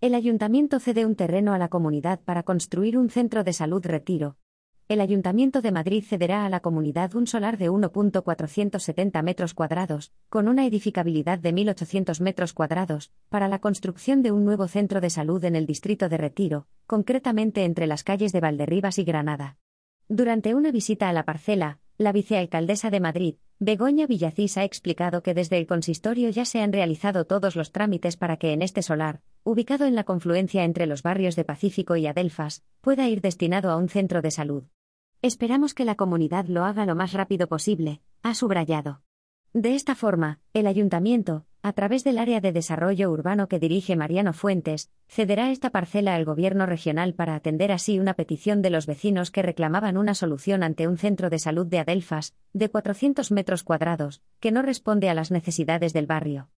El ayuntamiento cede un terreno a la comunidad para construir un centro de salud retiro. El Ayuntamiento de Madrid cederá a la comunidad un solar de 1.470 metros cuadrados, con una edificabilidad de 1.800 metros cuadrados, para la construcción de un nuevo centro de salud en el distrito de Retiro, concretamente entre las calles de Valderribas y Granada. Durante una visita a la parcela, la vicealcaldesa de Madrid, Begoña Villacís ha explicado que desde el consistorio ya se han realizado todos los trámites para que en este solar, ubicado en la confluencia entre los barrios de Pacífico y Adelfas, pueda ir destinado a un centro de salud. Esperamos que la comunidad lo haga lo más rápido posible, ha subrayado. De esta forma, el ayuntamiento, a través del área de desarrollo urbano que dirige Mariano Fuentes, cederá esta parcela al gobierno regional para atender así una petición de los vecinos que reclamaban una solución ante un centro de salud de Adelfas, de 400 metros cuadrados, que no responde a las necesidades del barrio.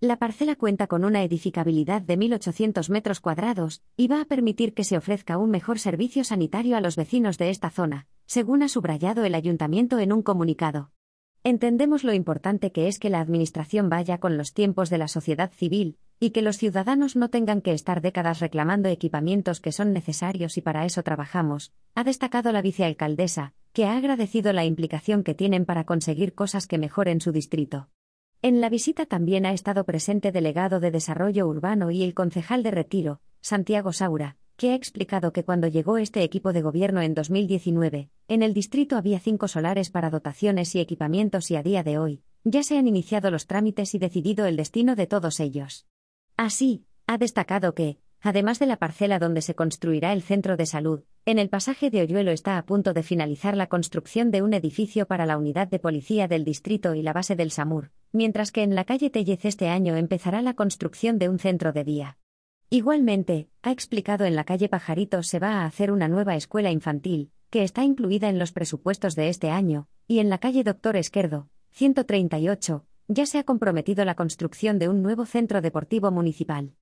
La parcela cuenta con una edificabilidad de 1.800 metros cuadrados y va a permitir que se ofrezca un mejor servicio sanitario a los vecinos de esta zona, según ha subrayado el ayuntamiento en un comunicado. Entendemos lo importante que es que la Administración vaya con los tiempos de la sociedad civil, y que los ciudadanos no tengan que estar décadas reclamando equipamientos que son necesarios y para eso trabajamos, ha destacado la vicealcaldesa, que ha agradecido la implicación que tienen para conseguir cosas que mejoren su distrito. En la visita también ha estado presente delegado de Desarrollo Urbano y el concejal de Retiro, Santiago Saura, que ha explicado que cuando llegó este equipo de gobierno en 2019, en el distrito había cinco solares para dotaciones y equipamientos y a día de hoy, ya se han iniciado los trámites y decidido el destino de todos ellos. Así, ha destacado que, además de la parcela donde se construirá el centro de salud, en el pasaje de Oyuelo está a punto de finalizar la construcción de un edificio para la unidad de policía del distrito y la base del SAMUR, mientras que en la calle Tellez este año empezará la construcción de un centro de día. Igualmente, ha explicado en la calle Pajarito se va a hacer una nueva escuela infantil, que está incluida en los presupuestos de este año, y en la calle Doctor Esquerdo, 138, ya se ha comprometido la construcción de un nuevo centro deportivo municipal.